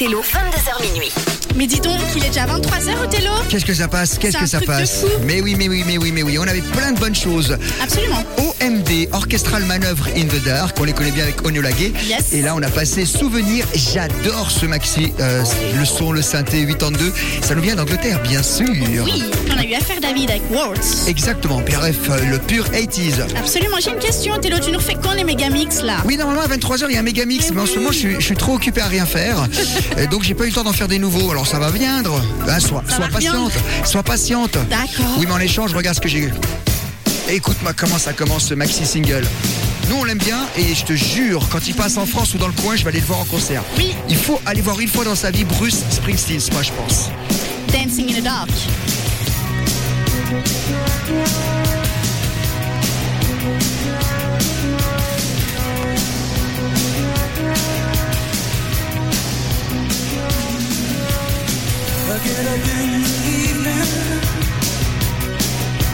Othello, 22h minuit. Mais dis donc, il est déjà 23h, Othello Qu'est-ce que ça passe? Qu'est-ce que un ça truc de passe? fou. Mais oui, mais oui, mais oui, mais oui. On avait plein de bonnes choses. Absolument. OMD, Orchestral Manœuvre in the Dark, on les connaît bien avec Onyola-Gay. Yes. Et là, on a passé Souvenir. J'adore ce maxi. Euh, le son, le synthé 82. Ça nous vient d'Angleterre, bien sûr. Oui, on a eu affaire David avec Words. Exactement. Bref, euh, le pur 80s. Absolument, j'ai une question, Othello, tu nous refais quand les Megamix là? Oui, normalement à 23h, il y a un méga mix, Mais mais en ce moment, je suis, je suis trop occupé à rien faire. Et donc, j'ai pas eu le temps d'en faire des nouveaux. Alors, ça va viendre. Ben, sois, patiente. Sois patiente. D'accord. Oui, mais en échange, regarde ce que j'ai eu. Écoute-moi comment ça commence ce maxi single. Nous, on l'aime bien et je te jure, quand il passe en France ou dans le coin, je vais aller le voir en concert. Oui. Il faut aller voir une fois dans sa vie Bruce Springsteen, moi, je pense. Dancing in the Dark.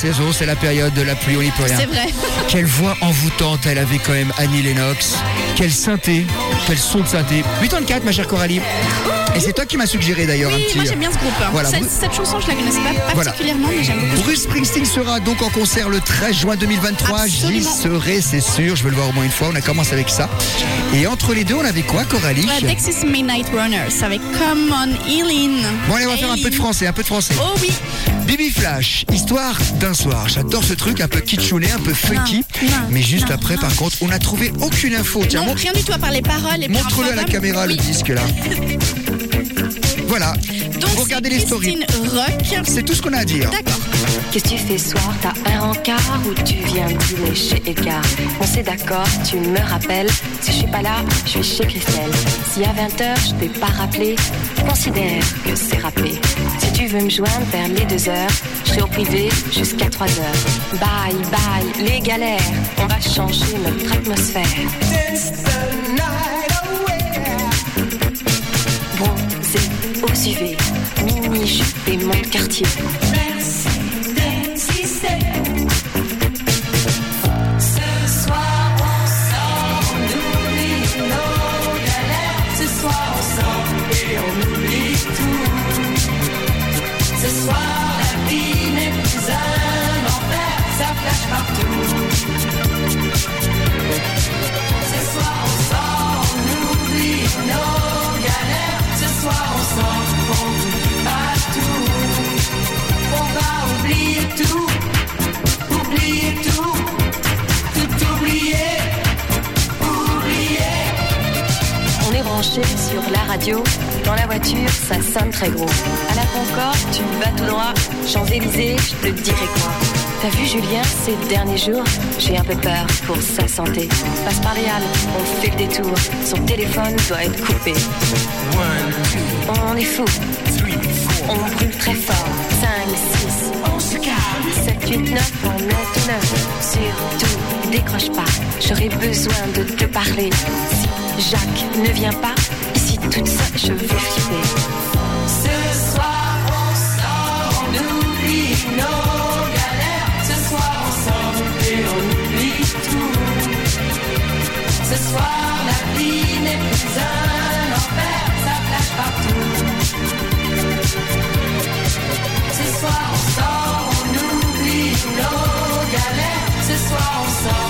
saison, c'est la période de la pluie, on n'y peut rien. C'est vrai. Quelle voix envoûtante elle avait quand même Annie Lennox. Quel synthé, quel son de synthé. 84 ma chère Coralie. Et c'est toi qui m'as suggéré d'ailleurs un Oui, petit. moi j'aime bien ce groupe. hein. Voilà, cette, chanson, je la connaissais pas Voilà. particulièrement, mais j'aime beaucoup. Bruce Springsteen sera donc en concert le 13 juin 2023. J'y serai, c'est sûr. Je veux le voir au moins une fois. On a commencé avec ça. Et entre les deux, on avait quoi, Coralie Ouais, Texas Midnight Runners avec Come On Eileen. Bon, allez, on va faire un peu de français, un peu de français. Oh oui, Bibi Flash, histoire d'un soir. J'adore ce truc un peu kitschouné, un peu funky. Non, non, mais juste non, après, par contre, on n'a trouvé aucune info. Tiens, rien du tout à part les paroles. montre-le à la caméra, le disque là. Voilà. Donc, Vous regardez c'est les stories. Christine Rock. C'est tout ce qu'on a à dire. D'accord. Qu'est-ce que tu fais ce soir? T'as un rencard ou tu viens dîner chez Edgar? On s'est d'accord, tu me rappelles. Si je suis pas là, je suis chez Christelle. Si à 20h je t'ai pas rappelé, considère que c'est rappelé. Si tu veux me joindre vers les 2h, je serai au privé jusqu'à 3h. Bye bye, les galères, on va changer notre atmosphère. UV, mini jupe et mon quartier. Dans la voiture, ça sonne très gros. À la Concorde, tu vas tout droit. Champs-Élysées, je te dirai quoi. T'as vu Julien ces derniers jours J'ai un peu peur pour sa santé. Passe par les halles, on fait le détour. Son téléphone doit être coupé. On est fou. On brûle très fort. 5, 6, on se calme. 7, 8, 9, on est tout neuf. Surtout, décroche pas. J'aurais besoin de te parler. Si Jacques ne vient pas, toute seule, je vais flipper. Ce soir on sort, on oublie nos galères. Ce soir on sort et on oublie tout. Ce soir la vie n'est plus un enfer, ça flash partout. Ce soir on sort, on oublie nos galères. Ce soir on sort,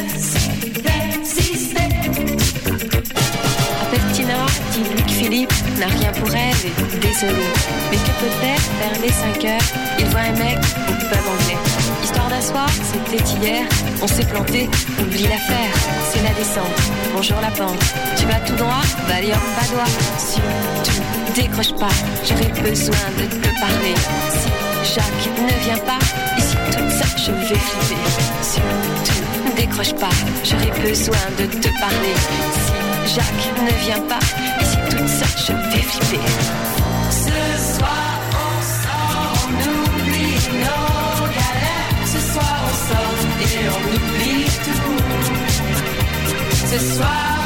Dis-lui que Philippe n'a rien pour elle désolé. Mais que peut-être vers les 5 heures, il voit un mec au pub anglais. Histoire d'un soir, c'était hier, on s'est planté, oublie l'affaire, c'est la descente. Bonjour la pente, tu vas tout droit, Valium Badois. Surtout, décroche pas, j'aurais besoin de te parler. Si Jacques ne vient pas, ici toute seule, je vais flipper. Surtout, décroche pas, j'aurais besoin de te parler. Si Jacques ne vient pas, ici toute seule, je vais flipper. Ce soir on sort, on oublie nos galères. Ce soir on sort et on oublie tout. Ce soir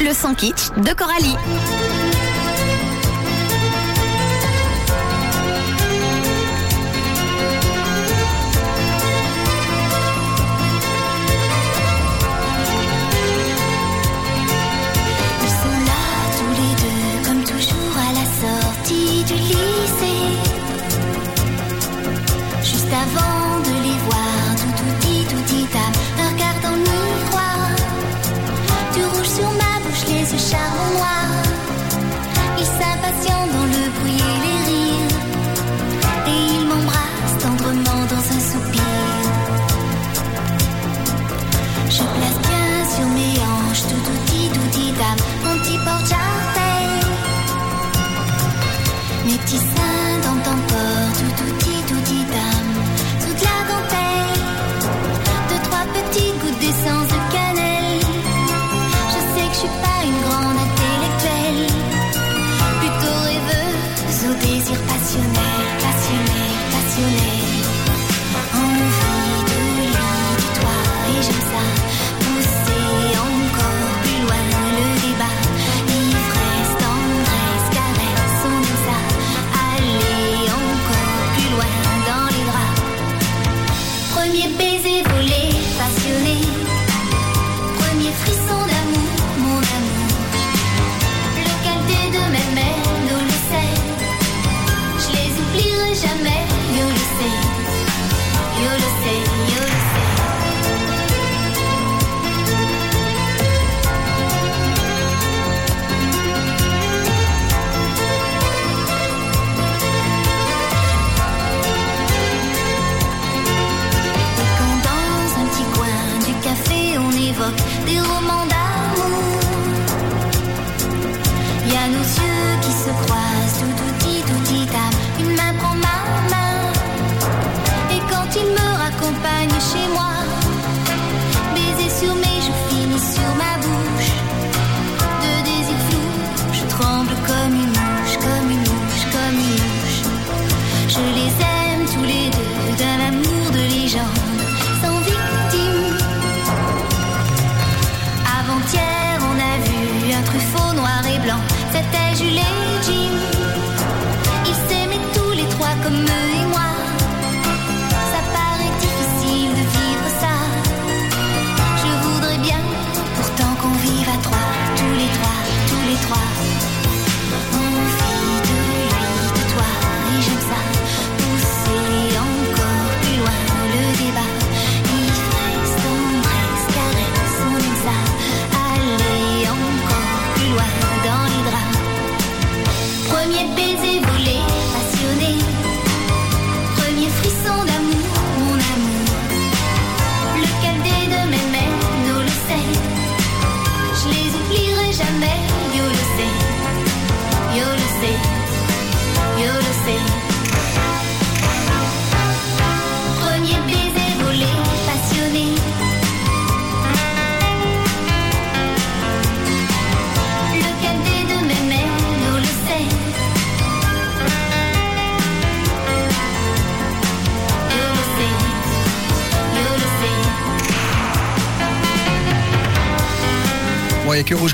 Le son de Coralie. canzone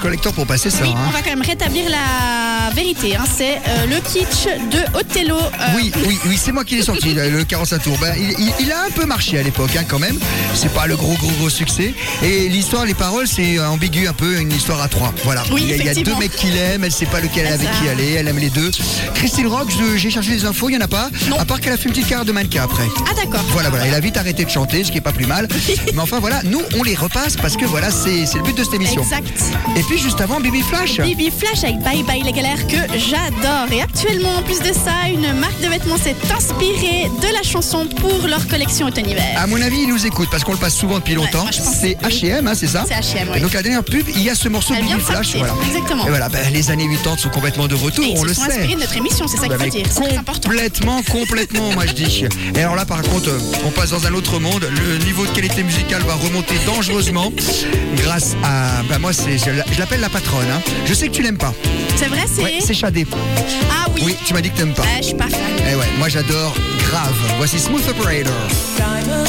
Collector pour passer ça. Oui, hein. on va quand même rétablir la vérité. hein. C'est euh, le kitsch de Othello. euh, Oui, oui, oui, c'est moi qui l'ai sorti, le 45 tours. Ben, il, il- il a un peu marché à l'époque, hein, quand même. C'est pas le gros, gros, gros succès. Et l'histoire, les paroles, c'est ambigu un peu, une histoire à trois. Voilà. Oui, il, y a, il y a deux mecs qui l'aiment, elle sait pas lequel avec qui aller, elle aime les deux. Christine Rock, j'ai cherché des infos, il y en a pas. Non. À part qu'elle a fait une petite carrière de mannequin après. Ah d'accord. Voilà, voilà, elle a vite arrêté de chanter, ce qui est pas plus mal. Mais enfin, voilà, nous, on les repasse parce que voilà, c'est c'est le but de cette émission. Exact. Et puis juste avant, Baby Flash. Bibi Flash avec Bye Bye les galères que j'adore. Et actuellement, en plus de ça, une marque de vêtements s'est inspirée de la chanson pour leur collection automne-hiver. À mon avis, ils nous écoutent parce qu'on le passe souvent depuis longtemps. c'est. H&M, hein, c'est ça C'est H&M, oui. Donc la dernière pub, il y a ce morceau Elle Baby Flash. Voilà. exactement. Et voilà, ben, les années 80 sont complètement de retour, Et on le sait. inspirés de notre émission, c'est ça qu'il faut dire. Complètement, complètement, moi je dis. Et alors là, par contre, euh, on passe dans un autre monde. Le niveau de qualité musicale va remonter dangereusement grâce à. Bah moi, c'est, je l'a- je l'appelle la patronne. hein. Je sais que tu l'aimes pas. C'est vrai, c'est. Ouais, c'est Shadé. ah oui. Oui, tu m'as dit que t'aimes pas. Ouais, je suis pas fan. Eh ouais, moi j'adore grave. Voici Smooth Operator. Diamond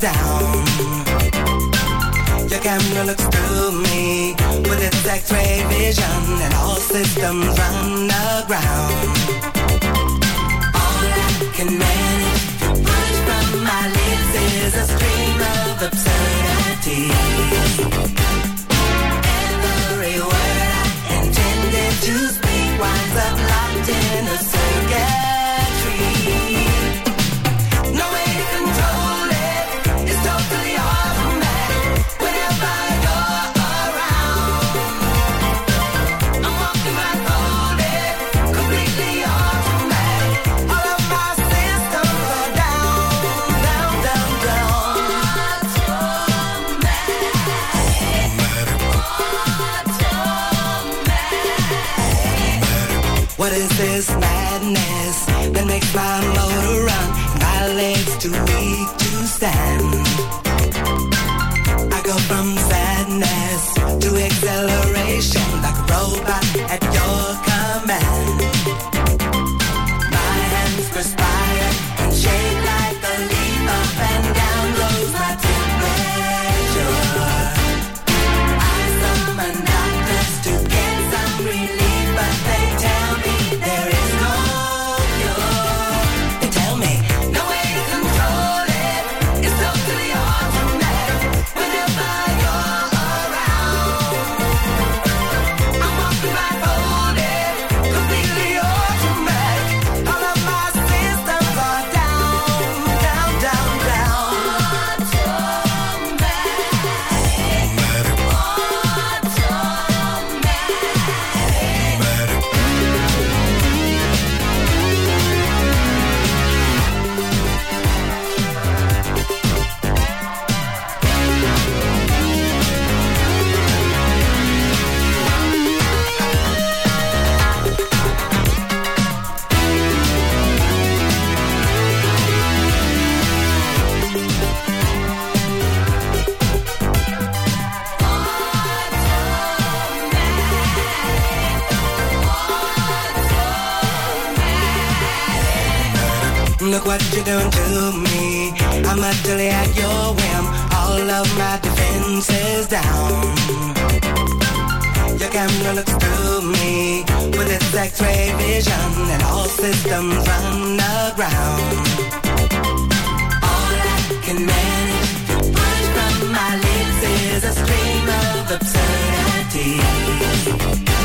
down. Your camera looks through me with its X-ray vision, and all systems run aground. All I can manage to push from my lips is a stream of absurdity. Every word I intended to speak winds up locked in a circuit. this madness that makes my motor run, my legs too weak to stand. I go from sadness to exhilaration. x-ray vision and all systems run aground. All I can manage to push from my lips is a stream of absurdity.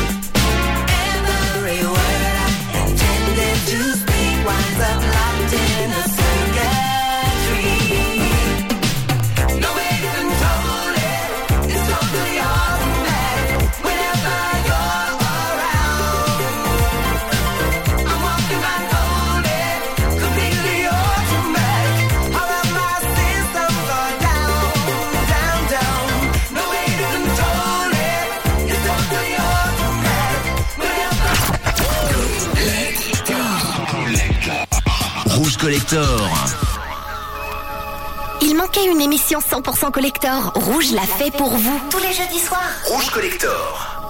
Il manquait une émission 100% Collector. Rouge l'a fait pour vous. Tous les jeudis soirs. Rouge Collector.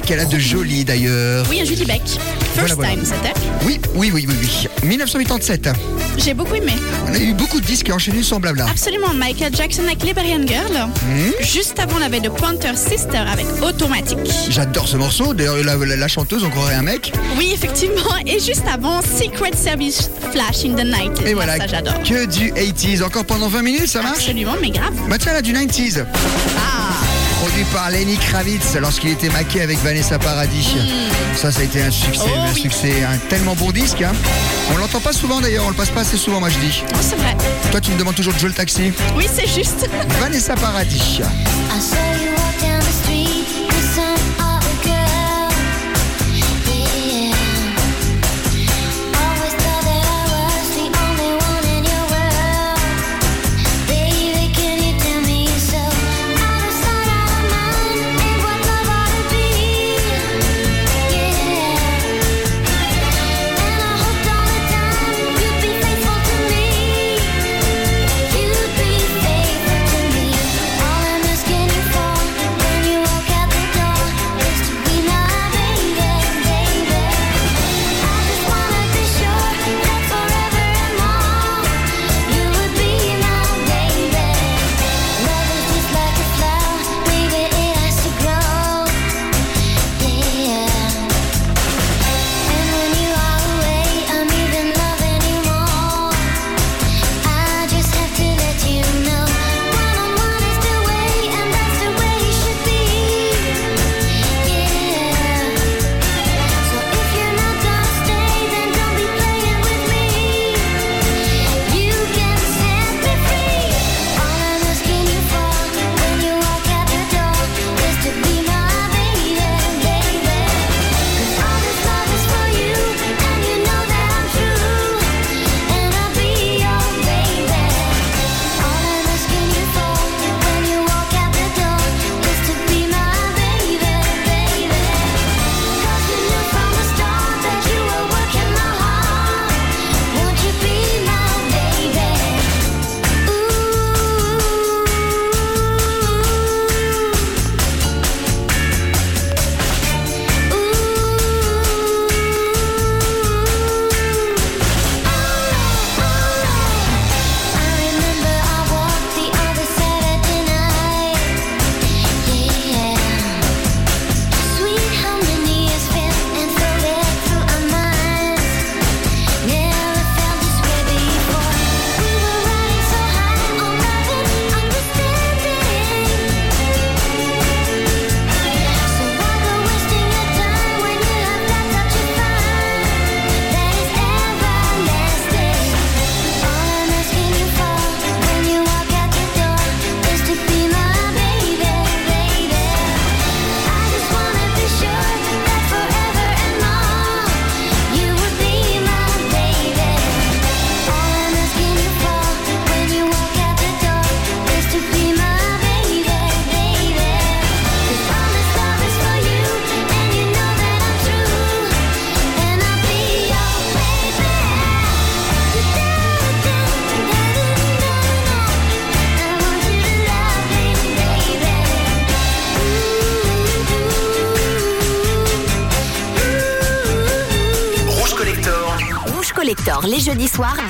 Qu'elle a de jolie d'ailleurs. Oui, un Julie Beck. First time, c'était Oui, oui, oui, oui, oui. 1987. J'ai beaucoup aimé. On a eu beaucoup de disques enchaînés semblables là. Absolument. Michael Jackson avec Liberian Girl. Hmm. Juste avant, on avait The Pointer Sister avec Automatic. J'adore ce morceau. D'ailleurs, la, chanteuse, on croirait un mec. Oui, effectivement. Et juste avant, Secret Service Flash in the Night. Et voilà. J'adore. Que du 80s. Encore pendant 20 minutes, ça marche? Absolument, mais grave. Bah tiens, là, du 90s. Ah produit par Lenny Kravitz lorsqu'il était maqué avec Vanessa Paradis. Mm. Ça, ça a été un succès, oh un succès, un tellement bon disque. Hein. On l'entend pas souvent d'ailleurs, on le passe pas assez souvent, moi je dis. Oh, c'est vrai. Toi, tu me demandes toujours de jouer le taxi. Oui, c'est juste. Vanessa Paradis.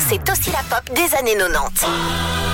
c'est aussi la pop des années 90.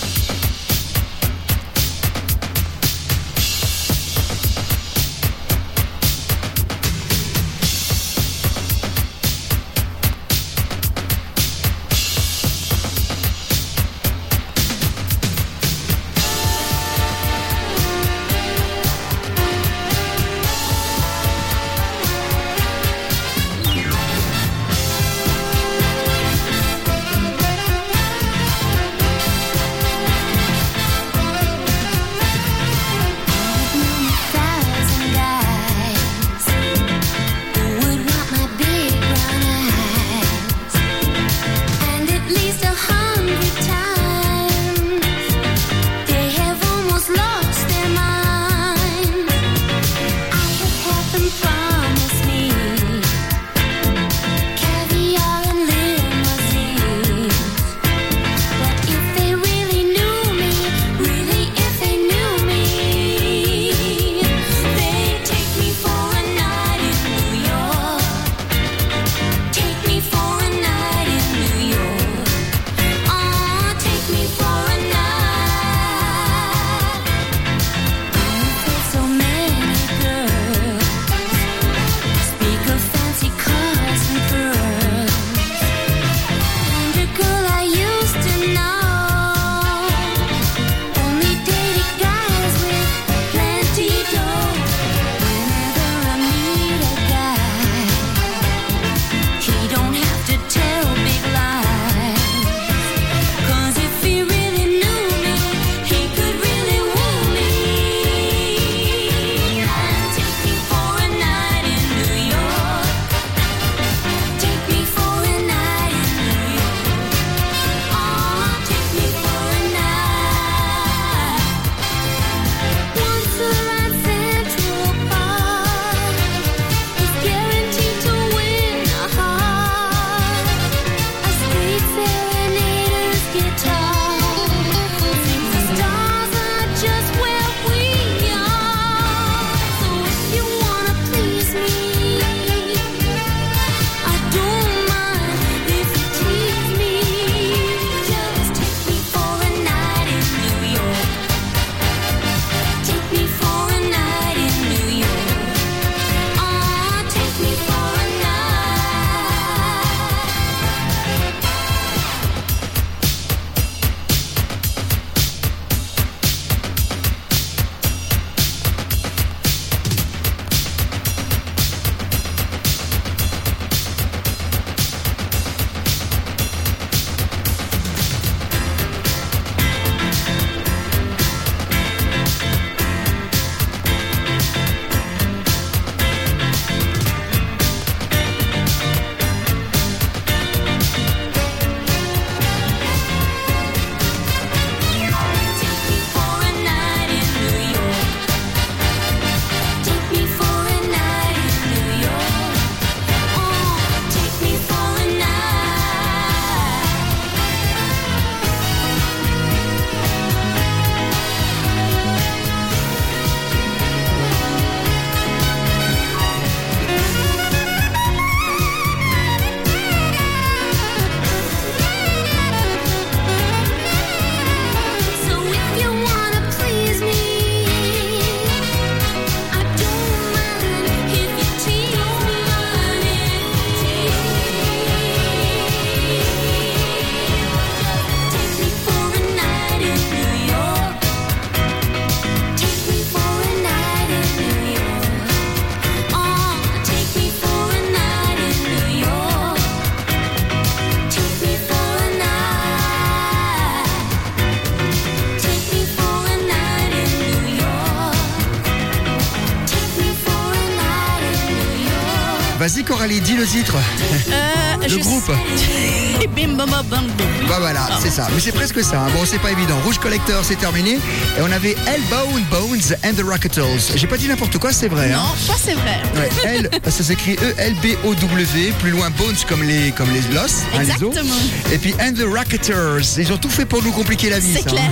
mais c'est presque ça. Hein. Bon, c'est pas évident. Rouge Collector, c'est terminé. Et on avait Elbone Bones and the Rocketles. J'ai pas dit n'importe quoi, c'est vrai. Hein. Non, ça c'est vrai. Ouais, ça s'écrit E-L-B-O-W, plus loin Bones comme les, comme les hein, Exactement. Et puis And the Rocketers. Ils ont tout fait pour nous compliquer la vie. C'est clair.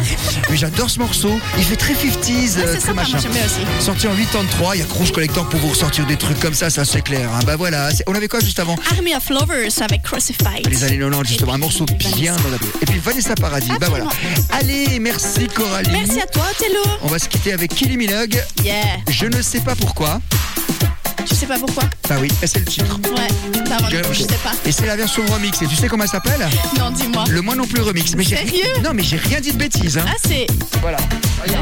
Mais j'adore ce morceau. Il fait très 50s. Ouais, ah, euh, très sympa, machin. Moi. Sorti en 83, il y a Rouge Collector pour vous ressortir des trucs comme ça, ça c'est clair. Bah voilà, on avait quoi juste avant? Army of Lovers avec Crucified. Les années 90, justement, un morceau bien dans la Et puis Paradis, bah voilà. Allez, merci Coralie. Merci à toi, Tello. On va se quitter avec Kylie Minogue. Yeah. Je ne sais pas pourquoi. Tu sais pas pourquoi? Bah oui, c'est le titre. Ouais. Bah, je sais pas. Et c'est la version remix. Et tu sais comment elle s'appelle? Non, dis-moi. Le moi non plus remix. Mais Sérieux? Non, mais j'ai rien dit de bêtises. hein. Ah, c'est. Voilà.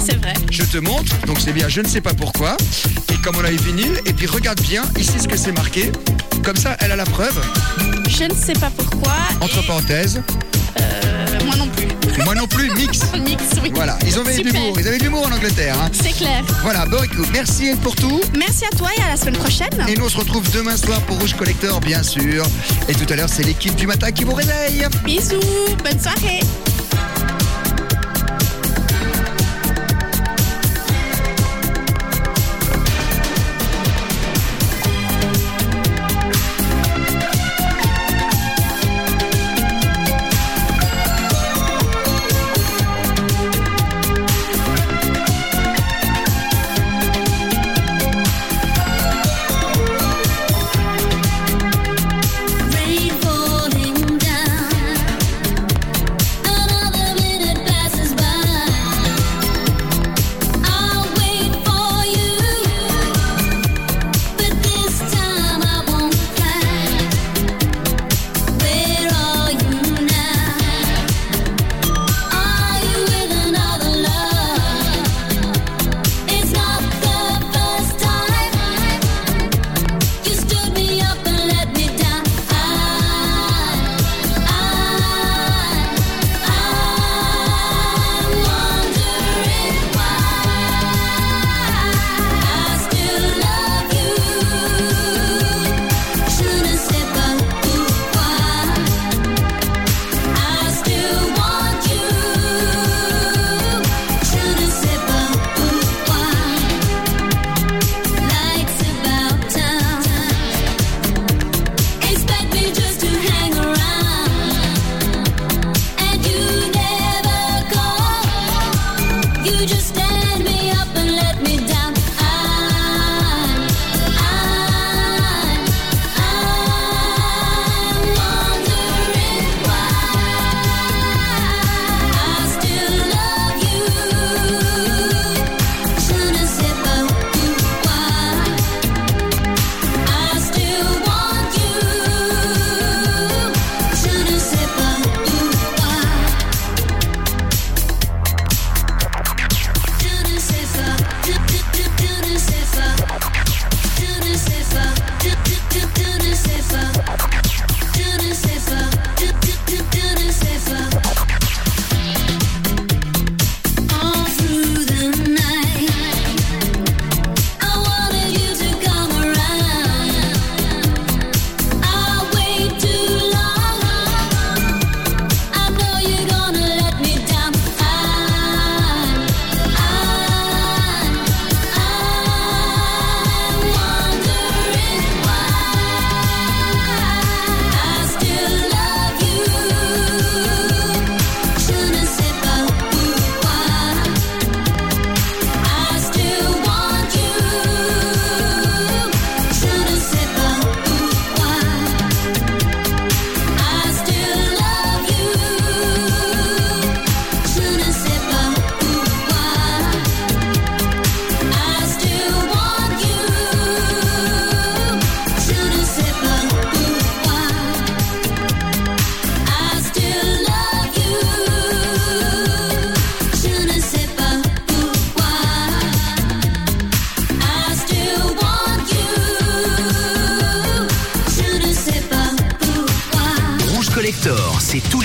C'est vrai. Je te montre, donc c'est bien, je ne sais pas pourquoi. Et comme on a eu vinyle, et puis regarde bien ici ce que c'est marqué. Comme ça, elle a la preuve. Je ne sais pas pourquoi. Entre parenthèses. Euh, moi non plus. Moi non plus, mix. Mix, oui. Voilà, ils avaient de l'humour. Ils avaient de l'humour en Angleterre. hein. C'est clair. Voilà, bon écoute, merci pour tout. Merci à toi et à la semaine prochaine. Et nous on se retrouve demain soir pour Rouge Collector, bien sûr. Et tout à l'heure, c'est l'équipe du matin qui vous réveille. Bisous. Bonne soirée.